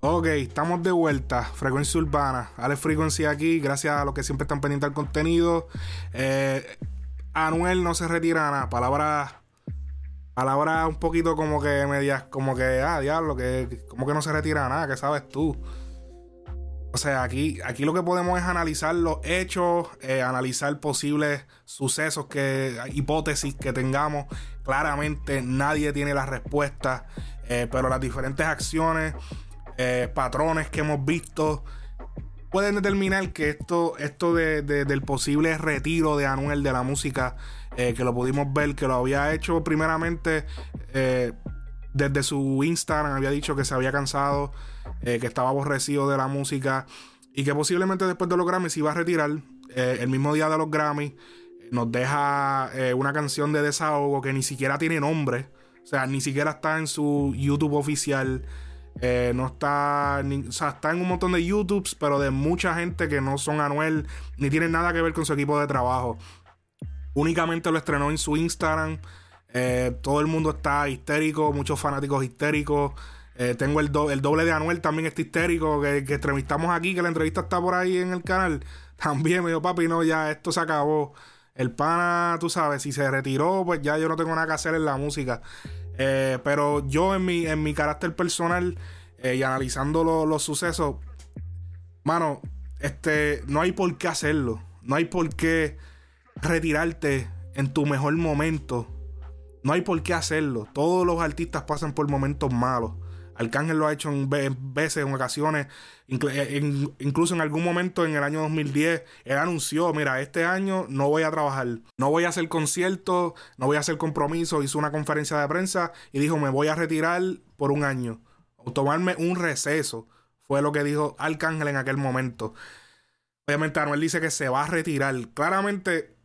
Ok, estamos de vuelta. Frecuencia Urbana. Alex Frequency aquí. Gracias a los que siempre están pendientes al contenido. Eh, Anuel no se retira nada. Palabra. Palabra un poquito como que medias. Como que, ah, diablo, que. Como que no se retira nada. ¿Qué sabes tú? O sea, aquí, aquí lo que podemos es analizar los hechos, eh, analizar posibles sucesos, que, hipótesis que tengamos. Claramente nadie tiene la respuesta, eh, pero las diferentes acciones, eh, patrones que hemos visto, pueden determinar que esto, esto de, del posible retiro de Anuel de la música, que lo pudimos ver, que lo había hecho primeramente desde su Instagram, había dicho que se había cansado eh, que estaba aborrecido de la música y que posiblemente después de los Grammys se iba a retirar. Eh, el mismo día de los Grammys nos deja eh, una canción de desahogo que ni siquiera tiene nombre. O sea, ni siquiera está en su YouTube oficial. no está. o sea, está en un montón de YouTubes, pero de mucha gente que no son Anuel, ni tienen nada que ver con su equipo de trabajo. Únicamente lo estrenó en su Instagram. todo el mundo está histérico, muchos fanáticos histéricos. Eh, tengo el, doble de Anuel también este histérico que, que, entrevistamos aquí, que la entrevista está por ahí en el canal. También me dijo, papi, no, ya esto se acabó. El pana, tú sabes, si se retiró, pues ya yo no tengo nada que hacer en la música. Eh, pero yo en mi, en mi carácter personal eh, y analizando los sucesos, mano, este, no hay por qué hacerlo. No hay por qué retirarte en tu mejor momento. No hay por qué hacerlo. Todos los artistas pasan por momentos malos. Arcángel lo ha hecho en veces, en ocasiones, eh, incluso en algún momento en el año 2010, él anunció, mira, este año no voy a trabajar, no voy a hacer conciertos, no voy a hacer compromisos, hizo una conferencia de prensa y dijo, me voy a retirar por un año, o tomarme un receso, fue lo que dijo Arcángel en aquel momento. Obviamente Anuel dice que se va a retirar, claramente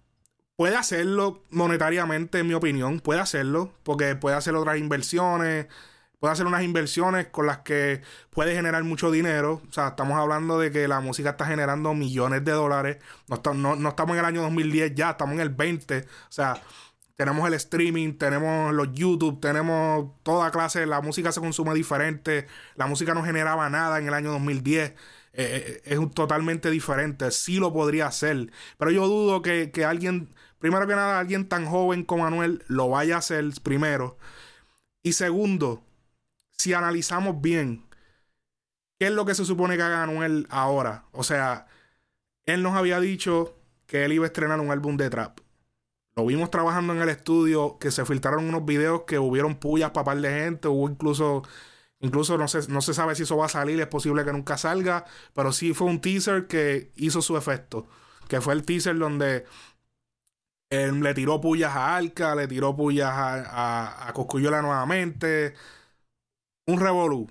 puede hacerlo monetariamente, en mi opinión, puede hacerlo, porque puede hacer otras inversiones, puede hacer unas inversiones con las que puede generar mucho dinero. O sea, estamos hablando de que la música está generando millones de dólares. No, no, estamos en el año 2010 ya, estamos en el 20. O sea, tenemos el streaming, tenemos los YouTube, tenemos toda clase. La música se consume diferente. La música no generaba nada en el año 2010. Eh, eh, es totalmente diferente. Sí lo podría hacer. Pero yo dudo que, que alguien, primero que nada, alguien tan joven como Manuel lo vaya a hacer primero. Y segundo, si analizamos bien, ¿qué es lo que se supone que haga Anuel ahora? O sea, él nos había dicho que él iba a estrenar un álbum de trap. Lo vimos trabajando en el estudio, que se filtraron unos videos que hubieron pullas para par de gente, hubo incluso, incluso no, se, no se sabe si eso va a salir, es posible que nunca salga, pero sí fue un teaser que hizo su efecto, que fue el teaser donde él le tiró pullas a Arca, le tiró pullas a, a, a Coscuyuela nuevamente, un revolú.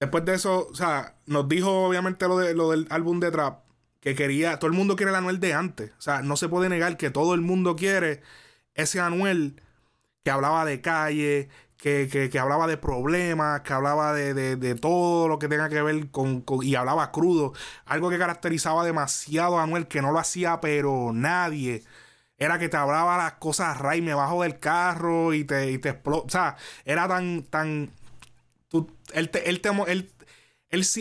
Después de eso, o sea, nos dijo obviamente lo, de, lo del álbum de trap, que quería, todo el mundo quiere el Anuel de antes. O sea, no se puede negar que todo el mundo quiere ese Anuel que hablaba de calle, que, que, hablaba de problemas, que hablaba de, de, todo lo que tenga que ver con, y hablaba crudo. Algo que caracterizaba demasiado a Anuel, que no lo hacía pero nadie era que te hablaba las cosas ray, me bajo del carro y te, y te explota. O sea, era tan, tan. él, te, él, te, él,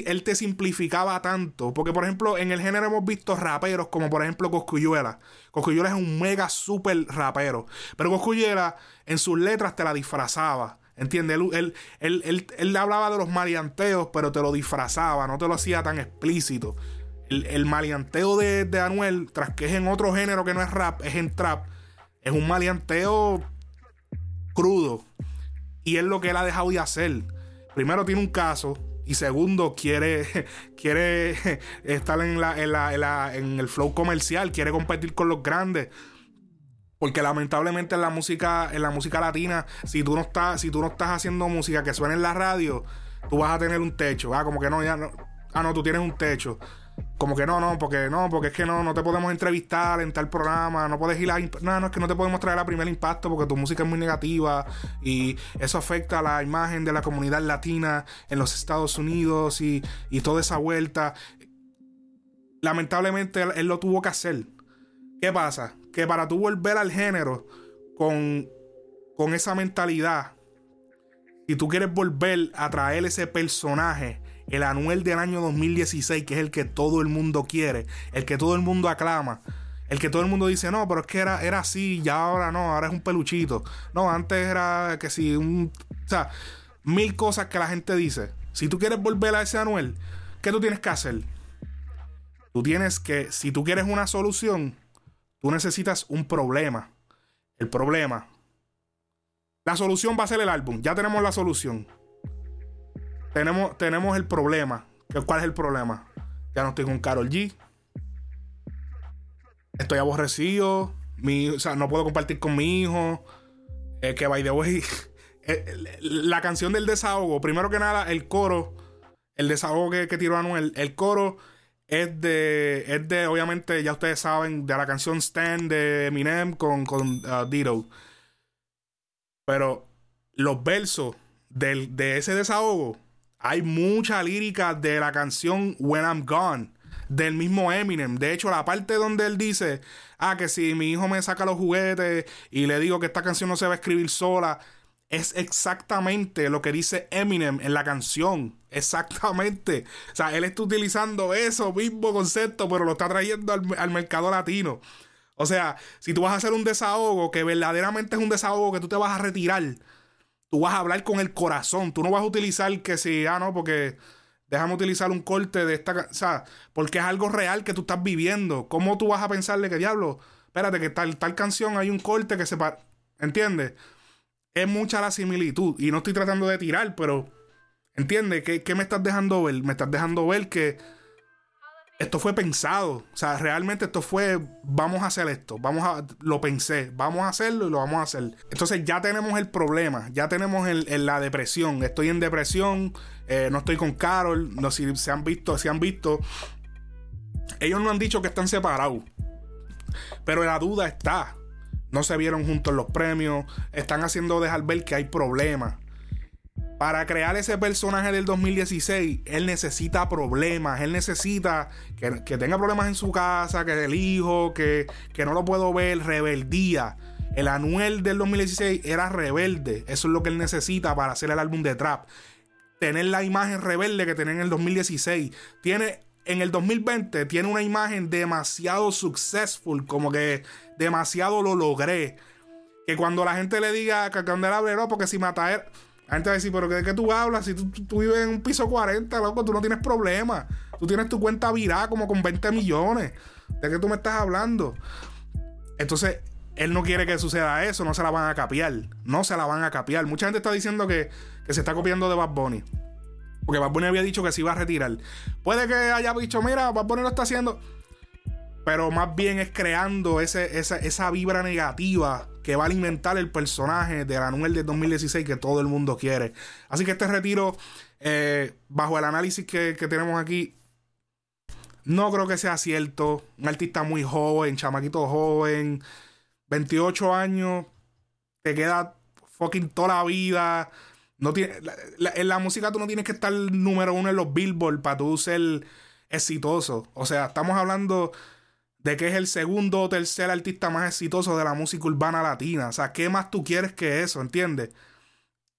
él, te simplificaba tanto. Porque, por ejemplo, en el género hemos visto raperos como, por ejemplo, Coscuyuela. Coscuyuela es un mega super rapero. Pero Coscuyuela en sus letras te la disfrazaba. ¿Entiendes? Él, él, él, él, hablaba de los marianteos, pero te lo disfrazaba, no te lo hacía tan explícito el, maleanteo de, Anuel, tras que es en otro género que no es rap, es en trap, es un maleanteo crudo. Y es lo que él ha dejado de hacer. Primero tiene un caso. Y segundo, quiere, quiere estar en, la, en, el flow comercial, quiere competir con los grandes. Porque lamentablemente en la música, en la música latina, si tú no estás, si tú no estás haciendo música que suene en la radio, tú vas a tener un techo. Ah, como que no, ya no. Ah, no, tú tienes un techo como que no, no, porque no, porque es que no, no te podemos entrevistar en tal programa, no puedes ir a. No, no, es que no te podemos traer a primer impacto porque tu música es muy negativa y eso afecta a la imagen de la comunidad latina en los Estados Unidos y, y toda esa vuelta. Lamentablemente él, lo tuvo que hacer. ¿Qué pasa? Que para tú volver al género con con esa mentalidad, si tú quieres volver a traer ese personaje, el Anuel del año 2016, que es el que todo el mundo quiere, el que todo el mundo aclama, el que todo el mundo dice, no, pero es que era, era así, ya ahora no, ahora es un peluchito. No, antes era que si un. O sea, mil cosas que la gente dice. Si tú quieres volver a ese Anuel, ¿qué tú tienes que hacer? Tú tienes que, si tú quieres una solución, tú necesitas un problema. El problema. La solución va a ser el álbum. Ya tenemos la solución. Tenemos, tenemos el problema. ¿Cuál es el problema? Ya no estoy con Carol G. Estoy aborrecido. Mi, o sea, no puedo compartir con mi hijo. Eh, que by the way. la canción del desahogo. Primero que nada, el coro. El desahogo que, tiró Anuel. El coro es de. Es de, obviamente, ya ustedes saben, de la canción Stand de Eminem con, con uh, Dito. Pero los versos del, de ese desahogo hay mucha lírica de la canción When I'm Gone del mismo Eminem. De hecho, la parte donde él dice, ah, que si mi hijo me saca los juguetes y le digo que esta canción no se va a escribir sola, es exactamente lo que dice Eminem en la canción. Exactamente. O sea, él está utilizando eso mismo concepto, pero lo está trayendo al, al mercado latino. O sea, si tú vas a hacer un desahogo que verdaderamente es un desahogo que tú te vas a retirar tú vas a hablar con el corazón. Tú no vas a utilizar que si, ah, no, porque déjame utilizar un corte de esta. O sea, porque es algo real que tú estás viviendo. ¿Cómo tú vas a pensarle que diablo? Espérate, que tal, tal canción hay un corte que se. ¿Entiendes? Es mucha la similitud. Y no estoy tratando de tirar, pero. ¿Entiendes? ¿Qué, ¿Qué me estás dejando ver? Me estás dejando ver que esto fue pensado. O sea, realmente esto fue, vamos a hacer esto, vamos a, lo pensé, vamos a hacerlo y lo vamos a hacer. Entonces ya tenemos el problema, ya tenemos el, la depresión. Estoy en depresión, eh, no estoy con Carol, no si se han visto, si han visto. Ellos no han dicho que están separados, pero la duda está. No se vieron juntos los premios, están haciendo dejar ver que hay problemas para crear ese personaje del 2016, él necesita problemas, él necesita que, tenga problemas en su casa, que el hijo, que, que, no lo puedo ver, rebeldía. El Anuel del 2016 era rebelde, eso es lo que él necesita para hacer el álbum de Trap. Tener la imagen rebelde que tenía en el 2016. Tiene, en el 2020 tiene una imagen demasiado successful, como que demasiado lo logré. Que cuando la gente le diga que Candelabro, no, porque si mata él la gente va a decir, pero ¿de qué tú hablas? Si tú, vives en un piso 40, loco, tú no tienes problema. Tú tienes tu cuenta virada como con 20 millones. ¿De qué tú me estás hablando? Entonces, él no quiere que suceda eso, no se la van a capiar. No se la van a capiar. Mucha gente está diciendo que, se está copiando de Bad Bunny. Porque Bad Bunny había dicho que se iba a retirar. Puede que haya dicho, mira, Bad Bunny lo está haciendo. Pero más bien es creando ese, esa, esa vibra negativa que va a alimentar el personaje de Anuel del 2016 que todo el mundo quiere. Así que este retiro, eh, bajo el análisis que, tenemos aquí, no creo que sea cierto. Un artista muy joven, chamaquito joven, 28 años, te queda fucking toda la vida. No tiene, en la música tú no tienes que estar número uno en los billboard para tú ser exitoso. O sea, estamos hablando de que es el segundo o tercer artista más exitoso de la música urbana latina. O sea, ¿qué más tú quieres que eso? ¿Entiendes?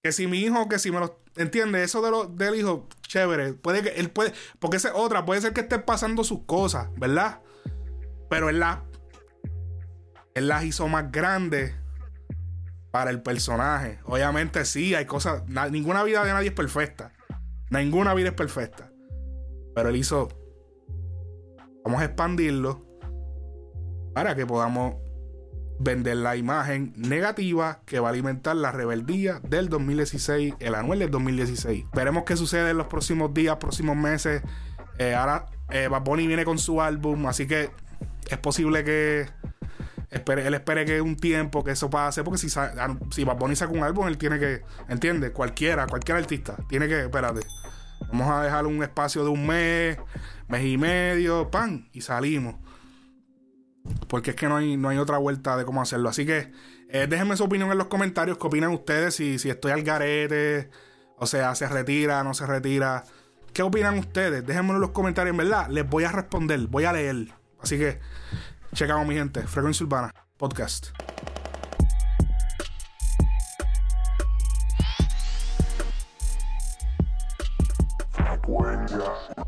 Que si mi hijo, que si me lo. ¿Entiendes? Eso de lo, del hijo, chévere. Puede que él puede. Porque esa otra, puede ser que esté pasando sus cosas, ¿verdad? Pero él las. Él las hizo más grandes para el personaje. Obviamente sí, hay cosas. ninguna vida de nadie es perfecta. Ninguna vida es perfecta. Pero él hizo. Vamos a expandirlo para que podamos vender la imagen negativa que va a alimentar la rebeldía del 2016, el anual del 2016. Veremos qué sucede en los próximos días, próximos meses. Eh, ahora eh, Bad Bunny viene con su álbum, así que es posible que espere, él espere que un tiempo que eso pase, porque si, si Bad Bunny saca un álbum, él tiene que, ¿entiendes? Cualquiera, cualquier artista, tiene que, espérate, vamos a dejar un espacio de un mes, mes y medio, pan, y salimos porque es que no hay, no hay otra vuelta de cómo hacerlo. Así que eh, déjenme su opinión en los comentarios, qué opinan ustedes, si, si estoy al garete, o sea, se retira, no se retira. ¿Qué opinan ustedes? Déjenmelo en los comentarios, en verdad, les voy a responder, voy a leer. Así que, checamos mi gente, Frecuencia Urbana, podcast. Yeah.